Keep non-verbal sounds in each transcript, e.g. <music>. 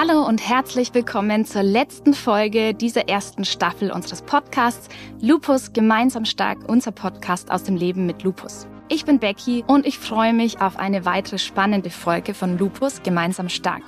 Hallo und herzlich willkommen zur letzten Folge dieser ersten Staffel unseres Podcasts Lupus gemeinsam stark, unser Podcast aus dem Leben mit Lupus. Ich bin Becky und ich freue mich auf eine weitere spannende Folge von Lupus gemeinsam stark.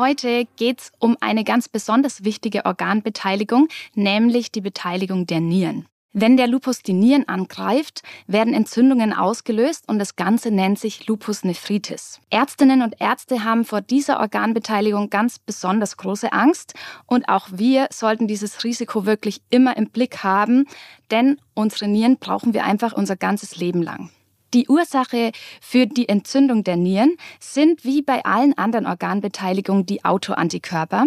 Heute geht es um eine ganz besonders wichtige Organbeteiligung, nämlich die Beteiligung der Nieren. Wenn der Lupus die Nieren angreift, werden Entzündungen ausgelöst und das Ganze nennt sich Lupus nephritis. Ärztinnen und Ärzte haben vor dieser Organbeteiligung ganz besonders große Angst und auch wir sollten dieses Risiko wirklich immer im Blick haben, denn unsere Nieren brauchen wir einfach unser ganzes Leben lang. Die Ursache für die Entzündung der Nieren sind wie bei allen anderen Organbeteiligungen die Autoantikörper,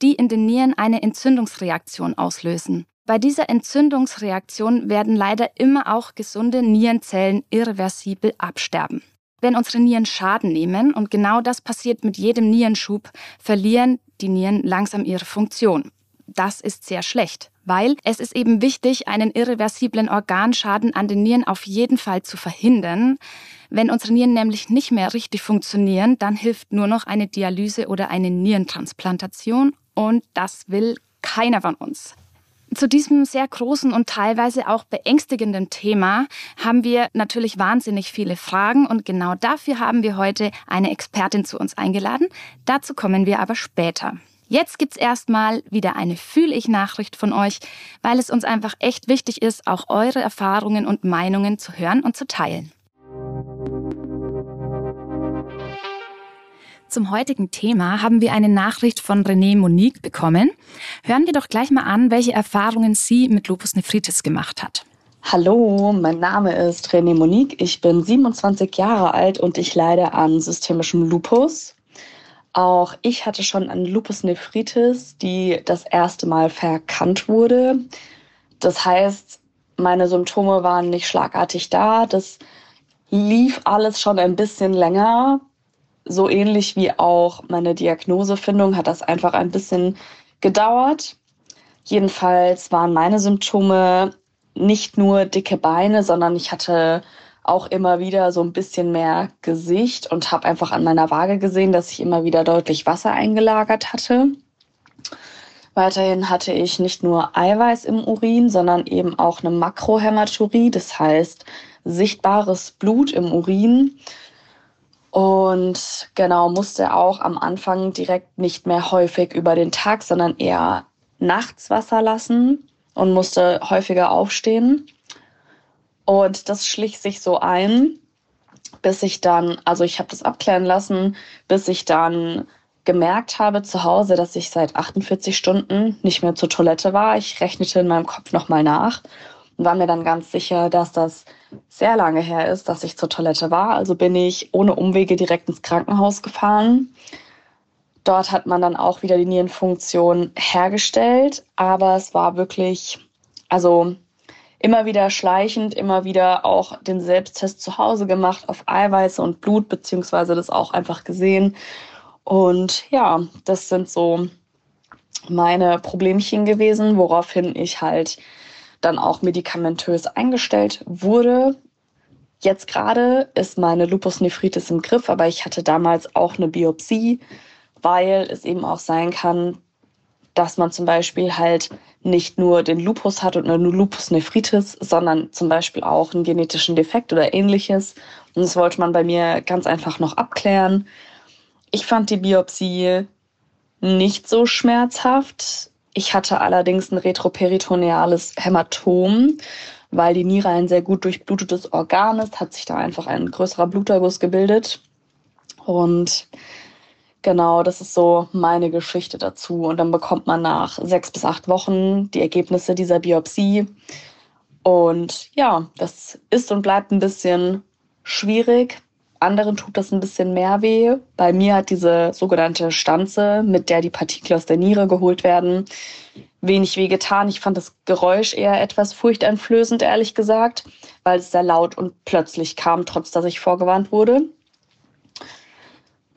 die in den Nieren eine Entzündungsreaktion auslösen. Bei dieser Entzündungsreaktion werden leider immer auch gesunde Nierenzellen irreversibel absterben. Wenn unsere Nieren Schaden nehmen, und genau das passiert mit jedem Nierenschub, verlieren die Nieren langsam ihre Funktion. Das ist sehr schlecht weil es ist eben wichtig, einen irreversiblen Organschaden an den Nieren auf jeden Fall zu verhindern. Wenn unsere Nieren nämlich nicht mehr richtig funktionieren, dann hilft nur noch eine Dialyse oder eine Nierentransplantation und das will keiner von uns. Zu diesem sehr großen und teilweise auch beängstigenden Thema haben wir natürlich wahnsinnig viele Fragen und genau dafür haben wir heute eine Expertin zu uns eingeladen. Dazu kommen wir aber später. Jetzt gibt's erstmal wieder eine Fühl-ich-Nachricht von euch, weil es uns einfach echt wichtig ist, auch eure Erfahrungen und Meinungen zu hören und zu teilen. Zum heutigen Thema haben wir eine Nachricht von René Monique bekommen. Hören wir doch gleich mal an, welche Erfahrungen sie mit Lupus nephritis gemacht hat. Hallo, mein Name ist René Monique. Ich bin 27 Jahre alt und ich leide an systemischem Lupus. Auch ich hatte schon eine Lupus nephritis, die das erste Mal verkannt wurde. Das heißt, meine Symptome waren nicht schlagartig da. Das lief alles schon ein bisschen länger. So ähnlich wie auch meine Diagnosefindung hat das einfach ein bisschen gedauert. Jedenfalls waren meine Symptome nicht nur dicke Beine, sondern ich hatte auch immer wieder so ein bisschen mehr Gesicht und habe einfach an meiner Waage gesehen, dass ich immer wieder deutlich Wasser eingelagert hatte. Weiterhin hatte ich nicht nur Eiweiß im Urin, sondern eben auch eine Makrohämaturie, das heißt sichtbares Blut im Urin. Und genau, musste auch am Anfang direkt nicht mehr häufig über den Tag, sondern eher nachts Wasser lassen und musste häufiger aufstehen. Und das schlich sich so ein, bis ich dann, also ich habe das abklären lassen, bis ich dann gemerkt habe zu Hause, dass ich seit 48 Stunden nicht mehr zur Toilette war. Ich rechnete in meinem Kopf nochmal nach und war mir dann ganz sicher, dass das sehr lange her ist, dass ich zur Toilette war. Also bin ich ohne Umwege direkt ins Krankenhaus gefahren. Dort hat man dann auch wieder die Nierenfunktion hergestellt, aber es war wirklich, also immer wieder schleichend, immer wieder auch den Selbsttest zu Hause gemacht auf Eiweiße und Blut, beziehungsweise das auch einfach gesehen. Und ja, das sind so meine Problemchen gewesen, woraufhin ich halt dann auch medikamentös eingestellt wurde. Jetzt gerade ist meine Lupusnephritis im Griff, aber ich hatte damals auch eine Biopsie, weil es eben auch sein kann, dass man zum Beispiel halt nicht nur den Lupus hat und eine Lupus nephritis, sondern zum Beispiel auch einen genetischen Defekt oder ähnliches. Und das wollte man bei mir ganz einfach noch abklären. Ich fand die Biopsie nicht so schmerzhaft. Ich hatte allerdings ein retroperitoneales Hämatom, weil die Niere ein sehr gut durchblutetes Organ ist, hat sich da einfach ein größerer Bluterguss gebildet. Und Genau, das ist so meine Geschichte dazu. Und dann bekommt man nach sechs bis acht Wochen die Ergebnisse dieser Biopsie. Und ja, das ist und bleibt ein bisschen schwierig. Anderen tut das ein bisschen mehr weh. Bei mir hat diese sogenannte Stanze, mit der die Partikel aus der Niere geholt werden, wenig weh getan. Ich fand das Geräusch eher etwas furchteinflößend, ehrlich gesagt, weil es sehr laut und plötzlich kam, trotz dass ich vorgewarnt wurde.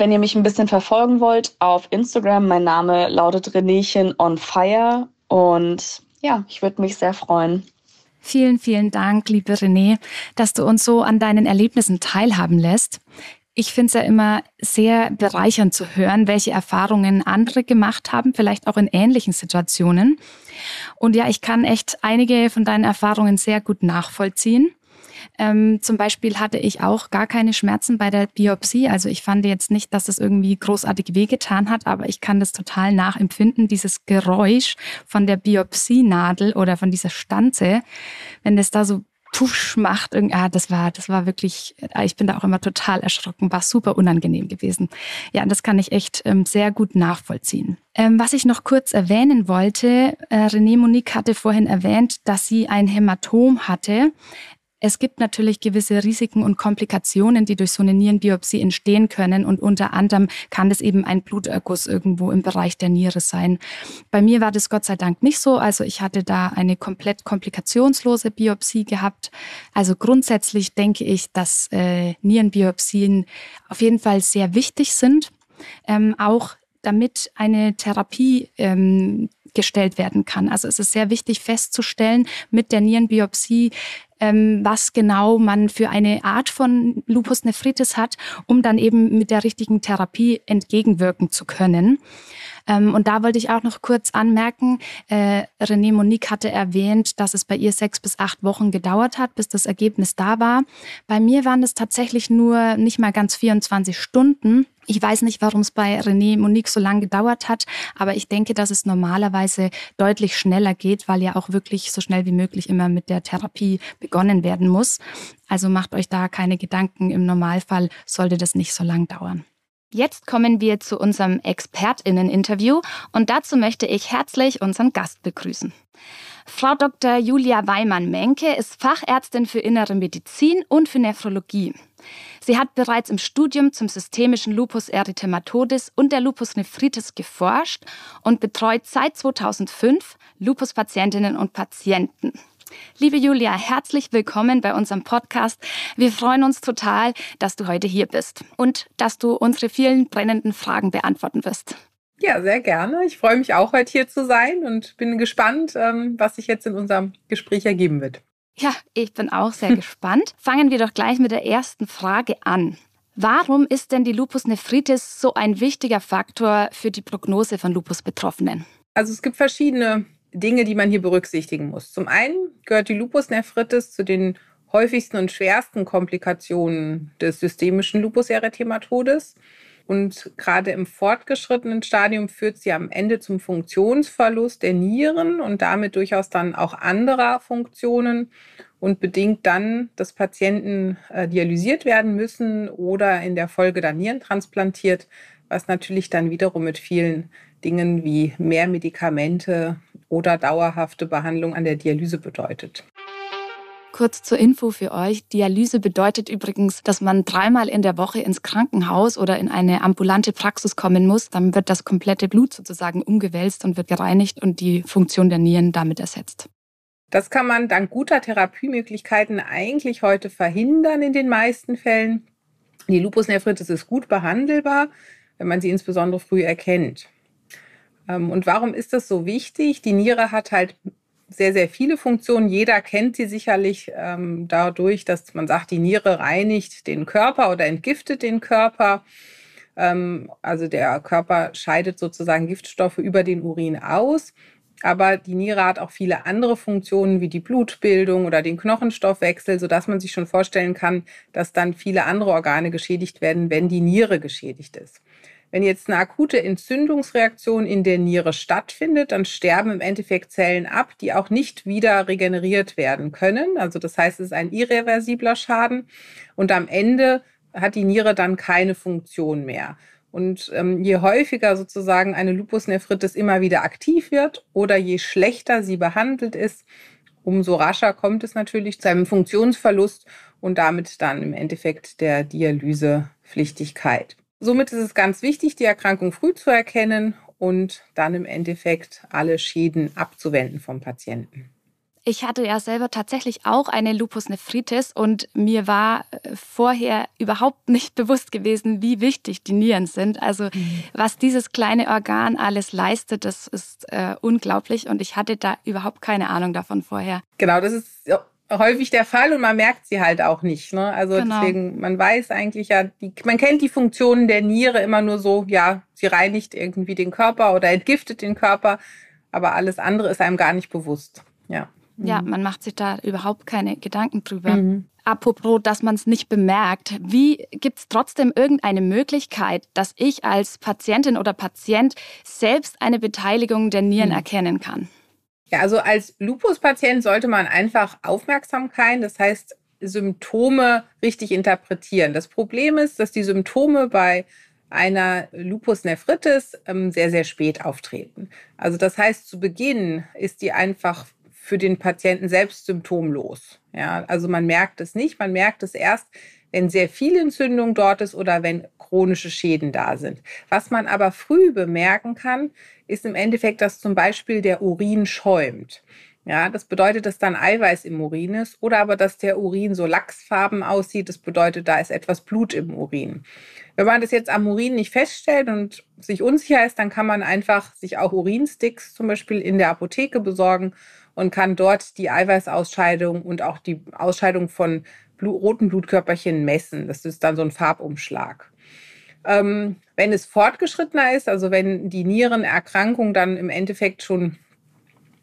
Wenn ihr mich ein bisschen verfolgen wollt, auf Instagram, mein Name lautet Renéchen on Fire. Und ja, ich würde mich sehr freuen. Vielen, vielen Dank, liebe René, dass du uns so an deinen Erlebnissen teilhaben lässt. Ich finde es ja immer sehr bereichernd zu hören, welche Erfahrungen andere gemacht haben, vielleicht auch in ähnlichen Situationen. Und ja, ich kann echt einige von deinen Erfahrungen sehr gut nachvollziehen. Ähm, zum Beispiel hatte ich auch gar keine Schmerzen bei der Biopsie. Also ich fand jetzt nicht, dass das irgendwie großartig wehgetan hat, aber ich kann das total nachempfinden, dieses Geräusch von der Biopsienadel oder von dieser Stanze, wenn das da so Pusch macht. Ah, das war, das war wirklich, ah, ich bin da auch immer total erschrocken, war super unangenehm gewesen. Ja, das kann ich echt ähm, sehr gut nachvollziehen. Ähm, was ich noch kurz erwähnen wollte, äh, René Monique hatte vorhin erwähnt, dass sie ein Hämatom hatte. Es gibt natürlich gewisse Risiken und Komplikationen, die durch so eine Nierenbiopsie entstehen können. Und unter anderem kann das eben ein Bluterguss irgendwo im Bereich der Niere sein. Bei mir war das Gott sei Dank nicht so. Also ich hatte da eine komplett komplikationslose Biopsie gehabt. Also grundsätzlich denke ich, dass äh, Nierenbiopsien auf jeden Fall sehr wichtig sind. Ähm, auch damit eine Therapie ähm, gestellt werden kann. Also es ist sehr wichtig festzustellen mit der Nierenbiopsie, ähm, was genau man für eine Art von Lupus nephritis hat, um dann eben mit der richtigen Therapie entgegenwirken zu können. Ähm, und da wollte ich auch noch kurz anmerken, äh, René Monique hatte erwähnt, dass es bei ihr sechs bis acht Wochen gedauert hat, bis das Ergebnis da war. Bei mir waren es tatsächlich nur nicht mal ganz 24 Stunden. Ich weiß nicht, warum es bei René Monique so lange gedauert hat, aber ich denke, dass es normalerweise deutlich schneller geht, weil ja auch wirklich so schnell wie möglich immer mit der Therapie begonnen werden muss. Also macht euch da keine Gedanken. Im Normalfall sollte das nicht so lang dauern. Jetzt kommen wir zu unserem Expertinnen-Interview und dazu möchte ich herzlich unseren Gast begrüßen. Frau Dr. Julia Weimann-Menke ist Fachärztin für Innere Medizin und für Nephrologie. Sie hat bereits im Studium zum systemischen Lupus erythematodes und der Lupus nephritis geforscht und betreut seit 2005 Lupus-Patientinnen und Patienten. Liebe Julia, herzlich willkommen bei unserem Podcast. Wir freuen uns total, dass du heute hier bist und dass du unsere vielen brennenden Fragen beantworten wirst. Ja, sehr gerne. Ich freue mich auch, heute hier zu sein und bin gespannt, ähm, was sich jetzt in unserem Gespräch ergeben wird. Ja, ich bin auch sehr <laughs> gespannt. Fangen wir doch gleich mit der ersten Frage an. Warum ist denn die Lupus nephritis so ein wichtiger Faktor für die Prognose von Lupus-Betroffenen? Also es gibt verschiedene Dinge, die man hier berücksichtigen muss. Zum einen gehört die Lupus nephritis zu den häufigsten und schwersten Komplikationen des systemischen Lupus erythematodes. Und gerade im fortgeschrittenen Stadium führt sie am Ende zum Funktionsverlust der Nieren und damit durchaus dann auch anderer Funktionen und bedingt dann, dass Patienten äh, dialysiert werden müssen oder in der Folge dann Nieren transplantiert, was natürlich dann wiederum mit vielen Dingen wie mehr Medikamente oder dauerhafte Behandlung an der Dialyse bedeutet. Kurz zur Info für euch. Dialyse bedeutet übrigens, dass man dreimal in der Woche ins Krankenhaus oder in eine ambulante Praxis kommen muss. Dann wird das komplette Blut sozusagen umgewälzt und wird gereinigt und die Funktion der Nieren damit ersetzt. Das kann man dank guter Therapiemöglichkeiten eigentlich heute verhindern in den meisten Fällen. Die Lupusnephritis ist gut behandelbar, wenn man sie insbesondere früh erkennt. Ähm, und warum ist das so wichtig? Die Niere hat halt sehr, sehr viele Funktionen. Jeder kennt sie sicherlich ähm, dadurch, dass man sagt, die Niere reinigt den Körper oder entgiftet den Körper. Ähm, also der Körper scheidet sozusagen Giftstoffe über den Urin aus. Aber die Niere hat auch viele andere Funktionen wie die Blutbildung oder den Knochenstoffwechsel, sodass man sich schon vorstellen kann, dass dann viele andere Organe geschädigt werden, wenn die Niere geschädigt ist. Wenn jetzt eine akute Entzündungsreaktion in der Niere stattfindet, dann sterben im Endeffekt Zellen ab, die auch nicht wieder regeneriert werden können. Also das heißt, es ist ein irreversibler Schaden und am Ende hat die Niere dann keine Funktion mehr. Und ähm, je häufiger sozusagen eine Lupusnephritis immer wieder aktiv wird oder je schlechter sie behandelt ist, umso rascher kommt es natürlich zu einem Funktionsverlust und damit dann im Endeffekt der Dialysepflichtigkeit. Somit ist es ganz wichtig, die Erkrankung früh zu erkennen und dann im Endeffekt alle Schäden abzuwenden vom Patienten. Ich hatte ja selber tatsächlich auch eine Lupus nephritis und mir war äh, vorher überhaupt nicht <laughs> bewusst gewesen, wie wichtig die Nieren sind. Also mhm. was dieses kleine Organ alles leistet, das ist äh, unglaublich und ich hatte da überhaupt keine Ahnung davon vorher. Genau, das ist häufig der Fall und man merkt sie halt auch nicht. Ne? Also genau. deswegen, man weiß eigentlich ja, die, man kennt die Funktionen der Niere immer nur so, ja, sie reinigt irgendwie den Körper oder entgiftet den Körper, aber alles andere ist einem gar nicht bewusst. Ja. Ja, mhm. man macht sich da überhaupt keine Gedanken drüber. Mhm. Apropos, dass man es nicht bemerkt, wie gibt es trotzdem irgendeine Möglichkeit, dass ich als Patientin oder Patient selbst eine Beteiligung der Nieren mhm. erkennen kann? Ja, also als Lupus-Patient sollte man einfach Aufmerksamkeit, das heißt Symptome richtig interpretieren. Das Problem ist, dass die Symptome bei einer Lupus nephritis ähm, sehr, sehr spät auftreten. Also das heißt, zu Beginn ist die einfach für den Patienten selbst symptomlos. Ja, also man merkt es nicht, man merkt es erst, wenn sehr viel Entzündung dort ist oder wenn chronische Schäden da sind. Was man aber früh bemerken kann, ist im Endeffekt, dass zum Beispiel der Urin schäumt. Ja, das bedeutet, dass dann Eiweiß im Urin ist oder aber, dass der Urin so lachsfarben aussieht. Das bedeutet, da ist etwas Blut im Urin. Wenn man das jetzt am Urin nicht feststellt und sich unsicher ist, dann kann man einfach sich auch Urinsticks zum Beispiel in der Apotheke besorgen und kann dort die Eiweißausscheidung und auch die Ausscheidung von Blut, roten Blutkörperchen messen. Das ist dann so ein Farbumschlag. Ähm, wenn es fortgeschrittener ist, also wenn die Nierenerkrankung dann im Endeffekt schon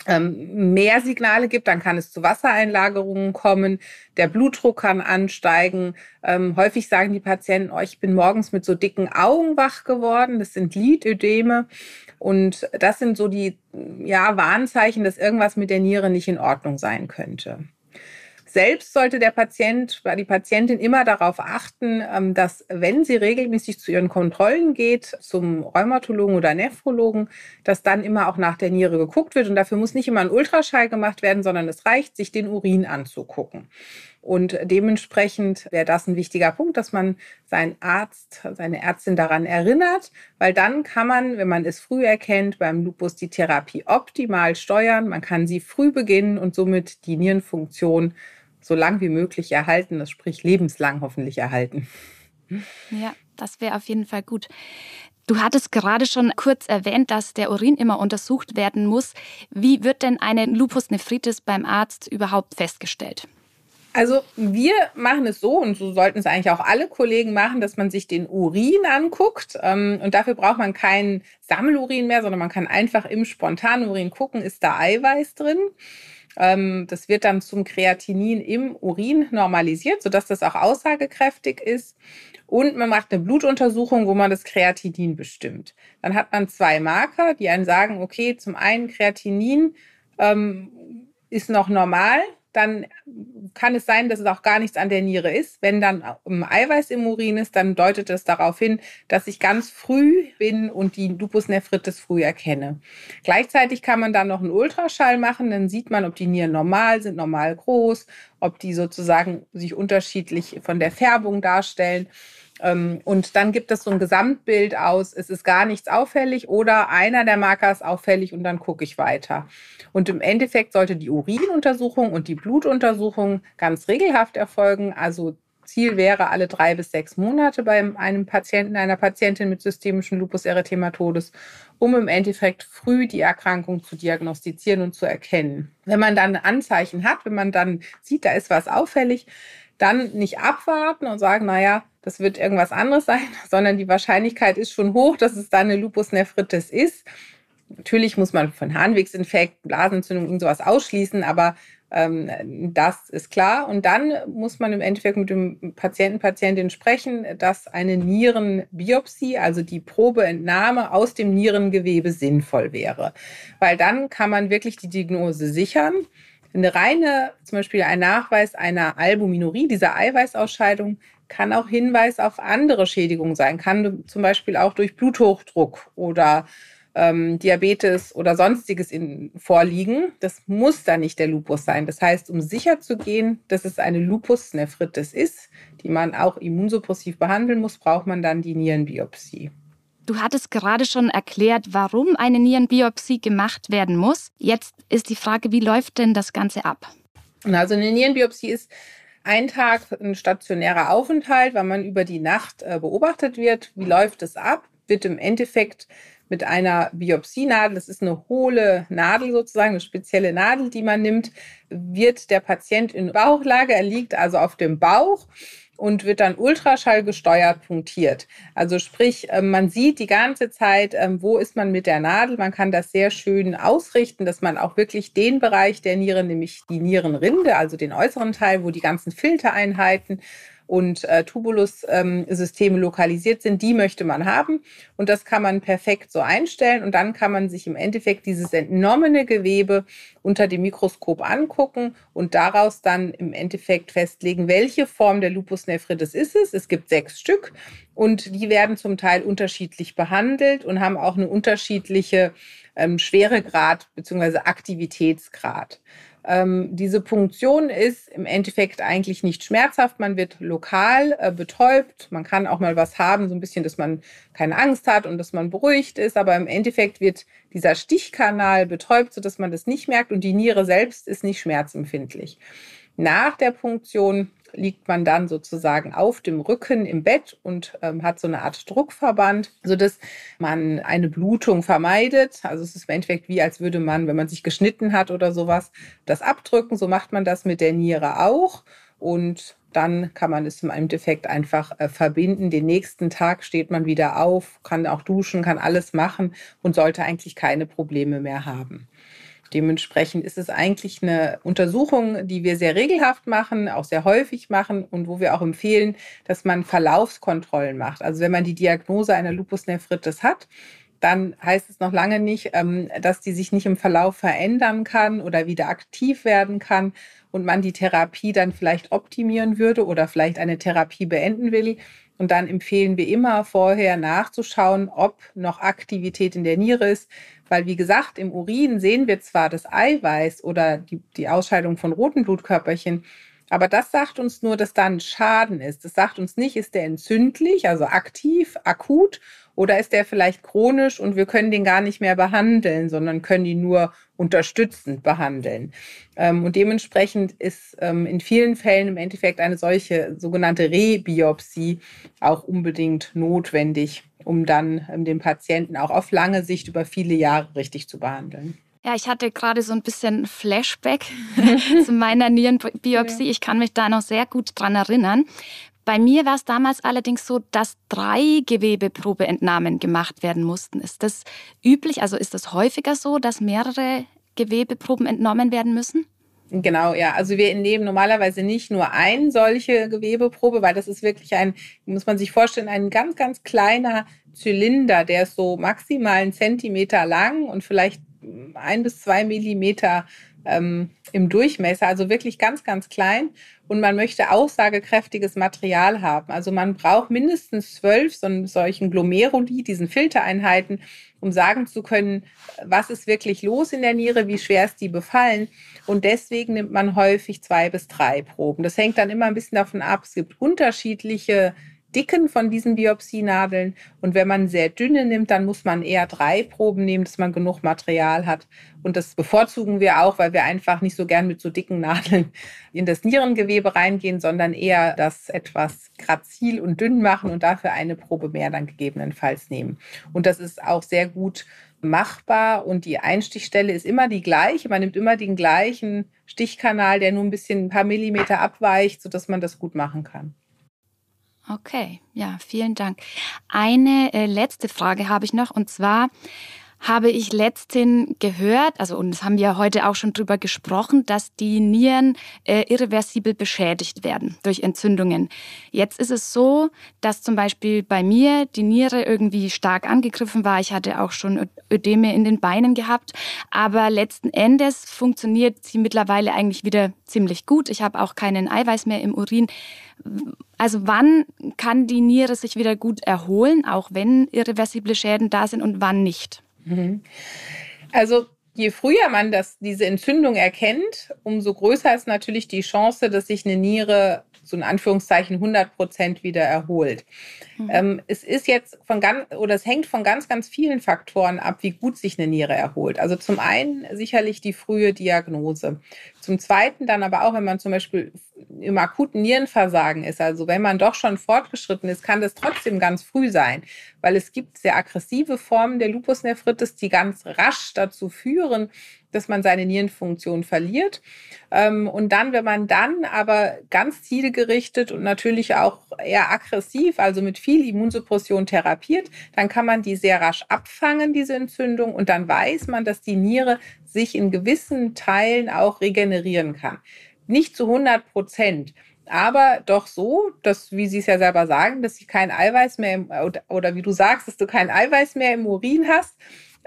ähm, mehr Signale gibt, dann kann es zu Wassereinlagerungen kommen, der Blutdruck kann ansteigen. Ähm, häufig sagen die Patienten, oh, ich bin morgens mit so dicken Augen wach geworden, das sind Lidödeme. Und das sind so die ja, Warnzeichen, dass irgendwas mit der Niere nicht in Ordnung sein könnte. Selbst sollte der Patient, die Patientin immer darauf achten, ähm, dass wenn sie regelmäßig zu ihren Kontrollen geht, zum Rheumatologen oder Nephrologen, dass dann immer auch nach der Niere geguckt wird. Und dafür muss nicht immer ein Ultraschall gemacht werden, sondern es reicht, sich den Urin anzugucken. Und dementsprechend wäre das ein wichtiger Punkt, dass man seinen Arzt, seine Ärztin daran erinnert, weil dann kann man, wenn man es früh erkennt, beim Lupus die Therapie optimal steuern. Man kann sie früh beginnen und somit die Nierenfunktion so lang wie möglich erhalten, das sprich lebenslang hoffentlich erhalten. Ja, das wäre auf jeden Fall gut. Du hattest gerade schon kurz erwähnt, dass der Urin immer untersucht werden muss. Wie wird denn eine Lupus nephritis beim Arzt überhaupt festgestellt? Also wir machen es so und so sollten es eigentlich auch alle Kollegen machen, dass man sich den Urin anguckt ähm, und dafür braucht man keinen Sammelurin mehr, sondern man kann einfach im Spontanurin gucken, ist da Eiweiß drin. Ähm, das wird dann zum Kreatinin im Urin normalisiert, sodass das auch aussagekräftig ist. Und man macht eine Blutuntersuchung, wo man das Kreatinin bestimmt. Dann hat man zwei Marker, die einen sagen, okay, zum einen Kreatinin ähm, ist noch normal, dann kann es sein, dass es auch gar nichts an der Niere ist. Wenn dann Eiweiß im Urin ist, dann deutet es darauf hin, dass ich ganz früh bin und die Lupus nephritis früh erkenne. Gleichzeitig kann man dann noch einen Ultraschall machen, dann sieht man, ob die Nieren normal sind, normal groß, ob die sozusagen sich unterschiedlich von der Färbung darstellen. Ähm, und dann gibt es so ein Gesamtbild aus, es ist gar nichts auffällig oder einer der Marker ist auffällig und dann gucke ich weiter. Und im Endeffekt sollte die Urinuntersuchung und die Blutuntersuchung ganz regelhaft erfolgen. Also Ziel wäre alle drei bis sechs Monate bei einem Patienten, einer Patientin mit systemischem Lupus erythematodes, um im Endeffekt früh die Erkrankung zu diagnostizieren und zu erkennen. Wenn man dann Anzeichen hat, wenn man dann sieht, da ist was auffällig, dann nicht abwarten und sagen, naja, das wird irgendwas anderes sein, <laughs> sondern die Wahrscheinlichkeit ist schon hoch, dass es dann eine Lupus nephritis ist. Natürlich muss man von Harnwegsinfekt, Blasenentzündung und sowas ausschließen, aber ähm, das ist klar. Und dann muss man im Endeffekt mit dem Patienten, Patientin sprechen, dass eine Nierenbiopsie, also die Probeentnahme aus dem Nierengewebe sinnvoll wäre. Weil dann kann man wirklich die Diagnose sichern. Eine reine, zum Beispiel ein Nachweis einer Albuminurie, dieser Eiweißausscheidung, kann auch Hinweis auf andere Schädigungen sein, kann zum Beispiel auch durch Bluthochdruck oder ähm, Diabetes oder sonstiges in, vorliegen. Das muss dann nicht der Lupus sein. Das heißt, um sicher zu gehen, dass es eine Lupus-Nephritis ist, die man auch immunsuppressiv behandeln muss, braucht man dann die Nierenbiopsie. Du hattest gerade schon erklärt, warum eine Nierenbiopsie gemacht werden muss. Jetzt ist die Frage, wie läuft denn das Ganze ab? Also eine Nierenbiopsie ist ein Tag ein stationärer Aufenthalt, weil man über die Nacht äh, beobachtet wird. Wie läuft es ab? Wird im Endeffekt mit einer Biopsienadel, das ist eine hohle Nadel sozusagen, eine spezielle Nadel, die man nimmt, wird der Patient in Bauchlage, er liegt also auf dem Bauch und wird dann Ultraschall gesteuert punktiert. Also sprich, ähm, man sieht die ganze Zeit, ähm, wo ist man mit der Nadel. Man kann das sehr schön ausrichten, dass man auch wirklich den Bereich der Niere, nämlich die Nierenrinde, also den äußeren Teil, wo die ganzen Filtereinheiten und äh, Tubulus-Systeme ähm, lokalisiert sind, die möchte man haben. Und das kann man perfekt so einstellen. Und dann kann man sich im Endeffekt dieses entnommene Gewebe unter dem Mikroskop angucken und daraus dann im Endeffekt festlegen, welche Form der Lupus nephritis ist es. Es gibt sechs Stück und die werden zum Teil unterschiedlich behandelt und haben auch eine unterschiedliche ähm, Schweregrad bzw. Aktivitätsgrad. Ähm, diese Punktion ist im Endeffekt eigentlich nicht schmerzhaft. Man wird lokal äh, betäubt. Man kann auch mal was haben, so ein bisschen, dass man keine Angst hat und dass man beruhigt ist. Aber im Endeffekt wird dieser Stichkanal betäubt, sodass man das nicht merkt und die Niere selbst ist nicht schmerzempfindlich. Nach der Punktion liegt man dann sozusagen auf dem Rücken im Bett und ähm, hat so eine Art Druckverband, sodass man eine Blutung vermeidet. Also es ist im Endeffekt wie, als würde man, wenn man sich geschnitten hat oder sowas, das abdrücken. So macht man das mit der Niere auch. Und dann kann man es im Endeffekt einfach äh, verbinden. Den nächsten Tag steht man wieder auf, kann auch duschen, kann alles machen und sollte eigentlich keine Probleme mehr haben. Dementsprechend ist es eigentlich eine Untersuchung, die wir sehr regelhaft machen, auch sehr häufig machen und wo wir auch empfehlen, dass man Verlaufskontrollen macht. Also wenn man die Diagnose einer Lupus nephritis hat, dann heißt es noch lange nicht, ähm, dass die sich nicht im Verlauf verändern kann oder wieder aktiv werden kann und man die Therapie dann vielleicht optimieren würde oder vielleicht eine Therapie beenden will. Und dann empfehlen wir immer vorher nachzuschauen, ob noch Aktivität in der Niere ist, weil, wie gesagt, im Urin sehen wir zwar das Eiweiß oder die, die Ausscheidung von roten Blutkörperchen, aber das sagt uns nur, dass da ein Schaden ist. Das sagt uns nicht, ist der entzündlich, also aktiv, akut, oder ist der vielleicht chronisch und wir können den gar nicht mehr behandeln, sondern können ihn nur unterstützend behandeln. Ähm, und dementsprechend ist ähm, in vielen Fällen im Endeffekt eine solche sogenannte Rebiopsie auch unbedingt notwendig um dann ähm, den Patienten auch auf lange Sicht über viele Jahre richtig zu behandeln. Ja, ich hatte gerade so ein bisschen Flashback <laughs> zu meiner Nierenbiopsie. Ich kann mich da noch sehr gut dran erinnern. Bei mir war es damals allerdings so, dass drei Gewebeprobeentnahmen gemacht werden mussten. Ist das üblich? Also ist das häufiger so, dass mehrere Gewebeproben entnommen werden müssen? Genau, ja. Also wir entnehmen normalerweise nicht nur eine solche Gewebeprobe, weil das ist wirklich ein, muss man sich vorstellen, ein ganz, ganz kleiner Zylinder, der ist so maximal einen Zentimeter lang und vielleicht ein bis zwei Millimeter ähm, im Durchmesser, also wirklich ganz, ganz klein. Und man möchte aussagekräftiges Material haben. Also man braucht mindestens zwölf so, solchen Glomeruli, diesen Filtereinheiten, um sagen zu können, was ist wirklich los in der Niere, wie schwer ist die befallen. Und deswegen nimmt man häufig zwei bis drei Proben. Das hängt dann immer ein bisschen davon ab. Es gibt unterschiedliche Dicken von diesen Biopsienadeln. Und wenn man sehr dünne nimmt, dann muss man eher drei Proben nehmen, dass man genug Material hat. Und das bevorzugen wir auch, weil wir einfach nicht so gern mit so dicken Nadeln in das Nierengewebe reingehen, sondern eher das etwas grazil und dünn machen und dafür eine Probe mehr dann gegebenenfalls nehmen. Und das ist auch sehr gut machbar und die Einstichstelle ist immer die gleiche. Man nimmt immer den gleichen Stichkanal, der nur ein bisschen ein paar Millimeter abweicht, sodass man das gut machen kann. Okay, ja, vielen Dank. Eine äh, letzte Frage habe ich noch und zwar habe ich letztens gehört, also und das haben wir heute auch schon drüber gesprochen, dass die Nieren äh, irreversibel beschädigt werden durch Entzündungen. Jetzt ist es so, dass zum Beispiel bei mir die Niere irgendwie stark angegriffen war. Ich hatte auch schon Ödeme in den Beinen gehabt, aber letzten Endes funktioniert sie mittlerweile eigentlich wieder ziemlich gut. Ich habe auch keinen Eiweiß mehr im Urin. Also wann kann die Niere sich wieder gut erholen, auch wenn irreversible Schäden da sind und wann nicht? Mhm. Also je früher man das, diese Entzündung erkennt, umso größer ist natürlich die Chance, dass sich eine Niere so in Anführungszeichen 100 Prozent wieder erholt. Mhm. Ähm, es ist jetzt von ganz, oder es hängt von ganz, ganz vielen Faktoren ab, wie gut sich eine Niere erholt. Also zum einen sicherlich die frühe Diagnose. Zum Zweiten dann aber auch, wenn man zum Beispiel im akuten Nierenversagen ist, also wenn man doch schon fortgeschritten ist, kann das trotzdem ganz früh sein, weil es gibt sehr aggressive Formen der Lupusnephritis, die ganz rasch dazu führen, dass man seine Nierenfunktion verliert. Ähm, und dann, wenn man dann aber ganz zielgerichtet und natürlich auch eher aggressiv, also mit viel Immunsuppression therapiert, dann kann man die sehr rasch abfangen, diese Entzündung, und dann weiß man, dass die Niere sich in gewissen Teilen auch regenerieren kann. Nicht zu 100 Prozent, aber doch so, dass, wie Sie es ja selber sagen, dass sie kein Eiweiß mehr im, oder, oder wie du sagst, dass du kein Eiweiß mehr im Urin hast.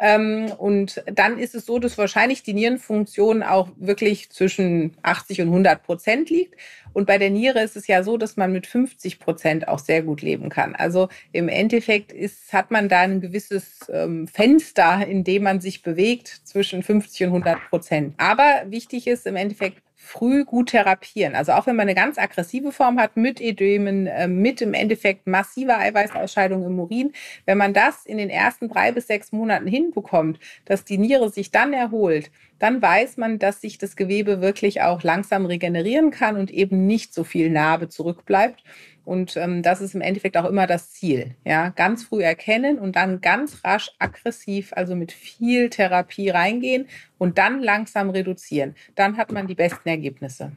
Ähm, und dann ist es so, dass wahrscheinlich die Nierenfunktion auch wirklich zwischen 80 und 100 Prozent liegt. Und bei der Niere ist es ja so, dass man mit 50 Prozent auch sehr gut leben kann. Also im Endeffekt ist, hat man da ein gewisses ähm, Fenster, in dem man sich bewegt zwischen 50 und 100 Prozent. Aber wichtig ist im Endeffekt, früh gut therapieren. Also auch wenn man eine ganz aggressive Form hat mit Ödemen, äh, mit im Endeffekt massiver Eiweißausscheidung im Urin, wenn man das in den ersten drei bis sechs Monaten hinbekommt, dass die Niere sich dann erholt, dann weiß man, dass sich das Gewebe wirklich auch langsam regenerieren kann und eben nicht so viel Narbe zurückbleibt. Und ähm, das ist im Endeffekt auch immer das Ziel. Ja, ganz früh erkennen und dann ganz rasch aggressiv, also mit viel Therapie reingehen und dann langsam reduzieren. Dann hat man die besten Ergebnisse.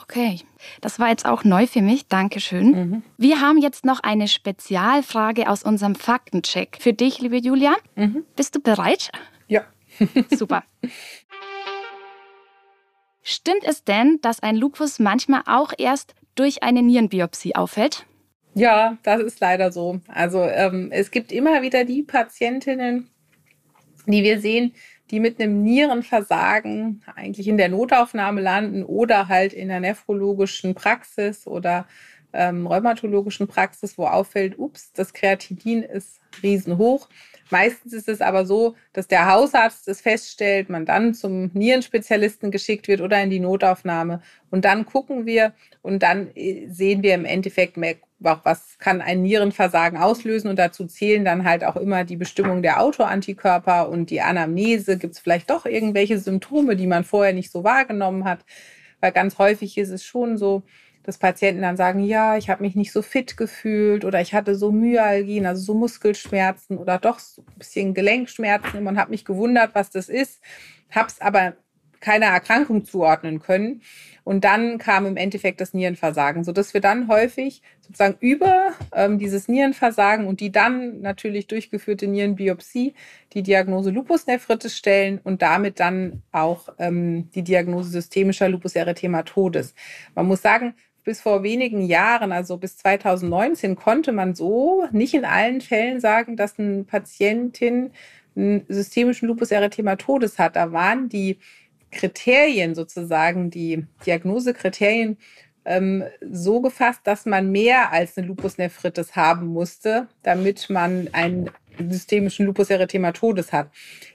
Okay, das war jetzt auch neu für mich. Dankeschön. Mhm. Wir haben jetzt noch eine Spezialfrage aus unserem Faktencheck für dich, liebe Julia. Mhm. Bist du bereit? Ja. <laughs> Super. <laughs> Stimmt es denn, dass ein Lupus manchmal auch erst durch eine Nierenbiopsie auffällt? Ja, das ist leider so. Also ähm, es gibt immer wieder die Patientinnen, die wir sehen, die mit einem Nierenversagen eigentlich in der Notaufnahme landen oder halt in der nephrologischen Praxis oder ähm, rheumatologischen Praxis, wo auffällt, ups, das Kreatinin ist riesenhoch. Meistens ist es aber so, dass der Hausarzt es feststellt, man dann zum Nierenspezialisten geschickt wird oder in die Notaufnahme. Und dann gucken wir und dann äh, sehen wir im Endeffekt, was kann ein Nierenversagen auslösen. Und dazu zählen dann halt auch immer die Bestimmung der Autoantikörper und die Anamnese. Gibt es vielleicht doch irgendwelche Symptome, die man vorher nicht so wahrgenommen hat? Weil ganz häufig ist es schon so, dass Patienten dann sagen, ja, ich habe mich nicht so fit gefühlt oder ich hatte so Myalgien, also so Muskelschmerzen oder doch so ein bisschen Gelenkschmerzen und habe mich gewundert, was das ist, habe es aber keiner Erkrankung zuordnen können. Und dann kam im Endeffekt das Nierenversagen, sodass wir dann häufig sozusagen über ähm, dieses Nierenversagen und die dann natürlich durchgeführte Nierenbiopsie die Diagnose Lupus nephritis stellen und damit dann auch ähm, die Diagnose systemischer Lupus erythematodes. Man muss sagen, bis vor wenigen Jahren, also bis 2019, konnte man so nicht in allen Fällen sagen, dass eine Patientin einen systemischen Lupus erythematodes hat. Da waren die Kriterien sozusagen, die Diagnosekriterien ähm, so gefasst, dass man mehr als eine Lupus nephritis haben musste, damit man einen systemischen Lupus erythematodes hat.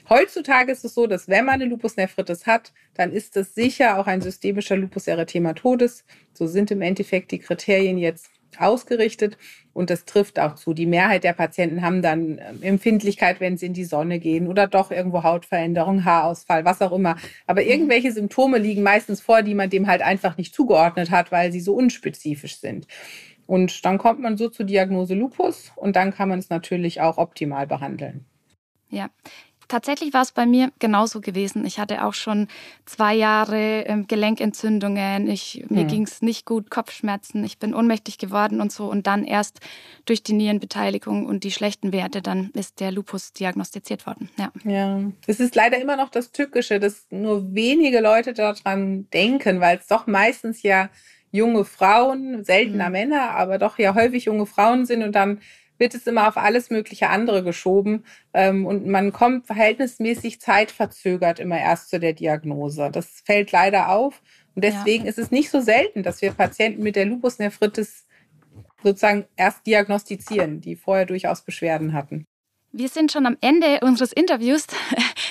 Heutzutage ist es so, dass wenn man eine Lupus nephritis hat, dann ist es sicher auch ein systemischer Lupus erythematodes. So sind im Endeffekt die Kriterien jetzt ausgerichtet und das trifft auch zu. Die Mehrheit der Patienten haben dann ähm, Empfindlichkeit, wenn sie in die Sonne gehen oder doch irgendwo Hautveränderung, Haarausfall, was auch immer. Aber mhm. irgendwelche Symptome liegen meistens vor, die man dem halt einfach nicht zugeordnet hat, weil sie so unspezifisch sind. Und dann kommt man so zur Diagnose Lupus und dann kann man es natürlich auch optimal behandeln. Ja, Tatsächlich war es bei mir genauso gewesen. Ich hatte auch schon zwei Jahre ähm, Gelenkentzündungen. Ich, mir hm. ging es nicht gut, Kopfschmerzen. Ich bin ohnmächtig geworden und so. Und dann erst durch die Nierenbeteiligung und die schlechten Werte, dann ist der Lupus diagnostiziert worden. Ja. ja. Es ist leider immer noch das Tückische, dass nur wenige Leute daran denken, weil es doch meistens ja junge Frauen, seltener mhm. Männer, aber doch ja häufig junge Frauen sind und dann wird es immer auf alles mögliche andere geschoben ähm, und man kommt verhältnismäßig zeitverzögert immer erst zu der Diagnose. Das fällt leider auf und deswegen ja. ist es nicht so selten, dass wir Patienten mit der Lupusnephritis sozusagen erst diagnostizieren, die vorher durchaus Beschwerden hatten. Wir sind schon am Ende unseres Interviews. <laughs>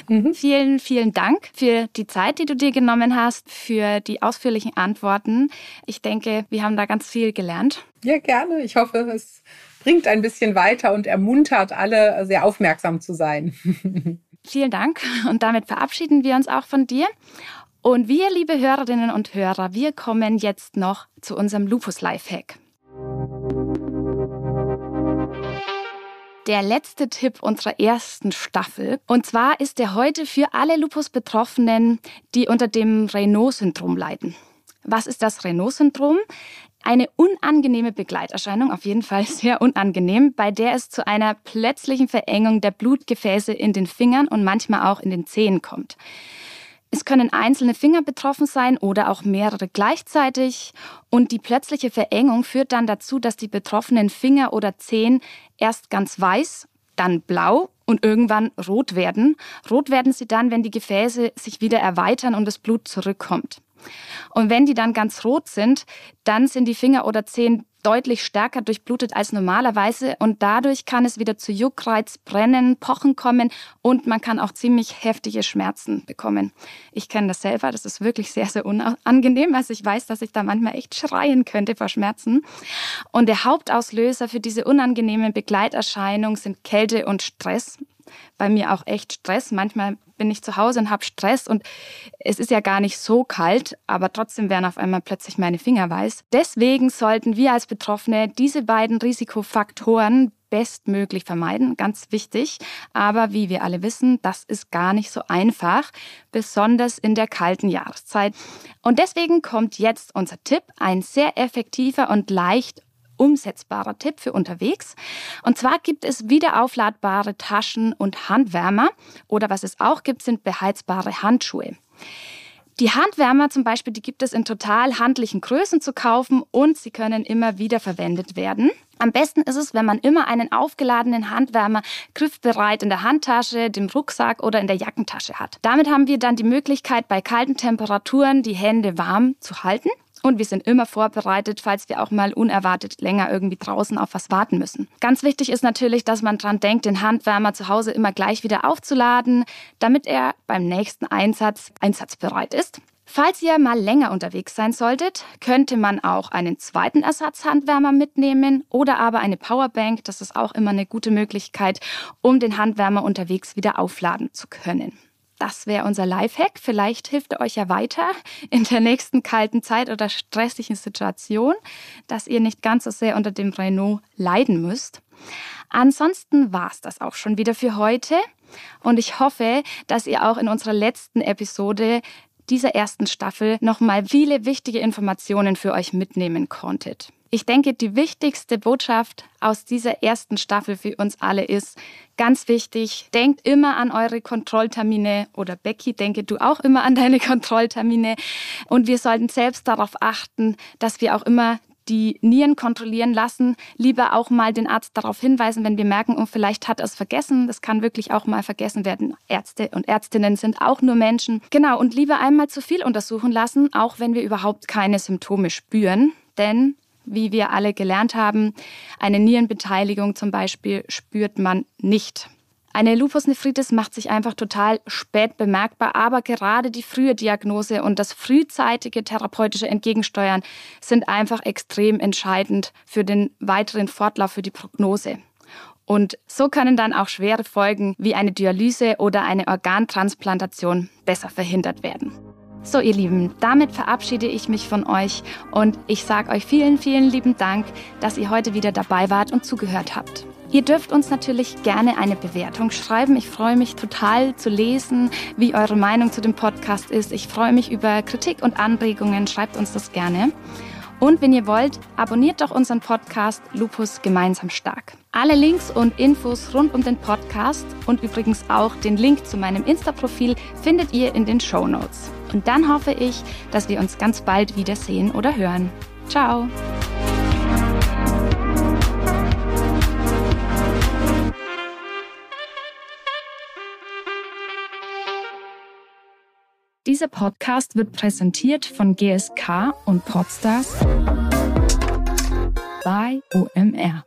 Mhm. Vielen, vielen Dank für die Zeit, die du dir genommen hast, für die ausführlichen Antworten. Ich denke, wir haben da ganz viel gelernt. Ja, gerne. Ich hoffe, es bringt ein bisschen weiter und ermuntert alle, sehr aufmerksam zu sein. <laughs> Vielen Dank und damit verabschieden wir uns auch von dir. Und wir, liebe Hörerinnen und Hörer, wir kommen jetzt noch zu unserem Lupus Lifehack. der letzte Tipp unserer ersten Staffel. Und zwar ist er heute für alle Lupus-Betroffenen, die unter dem Raynaud-Syndrom leiden. Was ist das Raynaud-Syndrom? Eine unangenehme Begleiterscheinung, auf jeden Fall sehr unangenehm, bei der es zu einer plötzlichen Verengung der Blutgefäße in den Fingern und manchmal auch in den Zehen kommt. Es können einzelne Finger betroffen sein oder auch mehrere gleichzeitig. Und die plötzliche Verengung führt dann dazu, dass die betroffenen Finger oder Zehen erst ganz weiß, dann blau und irgendwann rot werden. Rot werden sie dann, wenn die Gefäße sich wieder erweitern und das Blut zurückkommt. Und wenn die dann ganz rot sind, dann sind die Finger oder Zehen deutlich stärker durchblutet als normalerweise und dadurch kann es wieder zu Juckreiz, Brennen, Pochen kommen und man kann auch ziemlich heftige Schmerzen bekommen. Ich kenne das selber, das ist wirklich sehr, sehr unangenehm. Also ich weiß, dass ich da manchmal echt schreien könnte vor Schmerzen. Und der Hauptauslöser für diese unangenehme Begleiterscheinung sind Kälte und Stress bei mir auch echt Stress. Manchmal bin ich zu Hause und habe Stress und es ist ja gar nicht so kalt, aber trotzdem werden auf einmal plötzlich meine Finger weiß. Deswegen sollten wir als Betroffene diese beiden Risikofaktoren bestmöglich vermeiden, ganz wichtig. Aber wie wir alle wissen, das ist gar nicht so einfach, besonders in der kalten Jahreszeit. Und deswegen kommt jetzt unser Tipp, ein sehr effektiver und leicht umsetzbarer Tipp für unterwegs. Und zwar gibt es wiederaufladbare Taschen und Handwärmer oder was es auch gibt, sind beheizbare Handschuhe. Die Handwärmer zum Beispiel, die gibt es in total handlichen Größen zu kaufen und sie können immer wieder verwendet werden. Am besten ist es, wenn man immer einen aufgeladenen Handwärmer griffbereit in der Handtasche, dem Rucksack oder in der Jackentasche hat. Damit haben wir dann die Möglichkeit, bei kalten Temperaturen die Hände warm zu halten und wir sind immer vorbereitet, falls wir auch mal unerwartet länger irgendwie draußen auf was warten müssen. Ganz wichtig ist natürlich, dass man dran denkt, den Handwärmer zu Hause immer gleich wieder aufzuladen, damit er beim nächsten Einsatz einsatzbereit ist. Falls ihr mal länger unterwegs sein solltet, könnte man auch einen zweiten Ersatzhandwärmer mitnehmen oder aber eine Powerbank. Das ist auch immer eine gute Möglichkeit, um den Handwärmer unterwegs wieder aufladen zu können. Das wäre unser Lifehack. Vielleicht hilft er euch ja weiter in der nächsten kalten Zeit oder stressigen Situation, dass ihr nicht ganz so sehr unter dem Renault leiden müsst. Ansonsten war es das auch schon wieder für heute. Und ich hoffe, dass ihr auch in unserer letzten Episode dieser ersten Staffel nochmal viele wichtige Informationen für euch mitnehmen konntet. Ich denke, die wichtigste Botschaft aus dieser ersten Staffel für uns alle ist, ganz wichtig, denkt immer an eure Kontrolltermine oder Becky, denke du auch immer an deine <laughs> Kontrolltermine. Und wir sollten selbst darauf achten, dass wir auch immer die Nieren kontrollieren lassen, lieber auch mal den Arzt darauf hinweisen, wenn wir merken, oh, vielleicht hat er es vergessen. Das kann wirklich auch mal vergessen werden. Ärzte und Ärztinnen sind auch nur Menschen. Genau, und lieber einmal zu viel untersuchen lassen, auch wenn wir überhaupt keine Symptome spüren. Denn wie wir alle gelernt haben, eine Nierenbeteiligung zum Beispiel spürt man nicht. Eine Lupusnephritis macht sich einfach total spät bemerkbar, aber gerade die frühe Diagnose und das frühzeitige therapeutische Entgegensteuern sind einfach extrem entscheidend für den weiteren Fortlauf für die Prognose. Und so können dann auch schwere Folgen wie eine Dialyse oder eine Organtransplantation besser verhindert werden. So, ihr Lieben, damit verabschiede ich mich von euch und ich sage euch vielen, vielen lieben Dank, dass ihr heute wieder dabei wart und zugehört habt. Ihr dürft uns natürlich gerne eine Bewertung schreiben. Ich freue mich total zu lesen, wie eure Meinung zu dem Podcast ist. Ich freue mich über Kritik und Anregungen. Schreibt uns das gerne. Und wenn ihr wollt, abonniert doch unseren Podcast Lupus gemeinsam stark. Alle Links und Infos rund um den Podcast und übrigens auch den Link zu meinem Insta-Profil findet ihr in den Show Notes. Und dann hoffe ich, dass wir uns ganz bald wiedersehen oder hören. Ciao! Dieser Podcast wird präsentiert von GSK und Podstars bei OMR.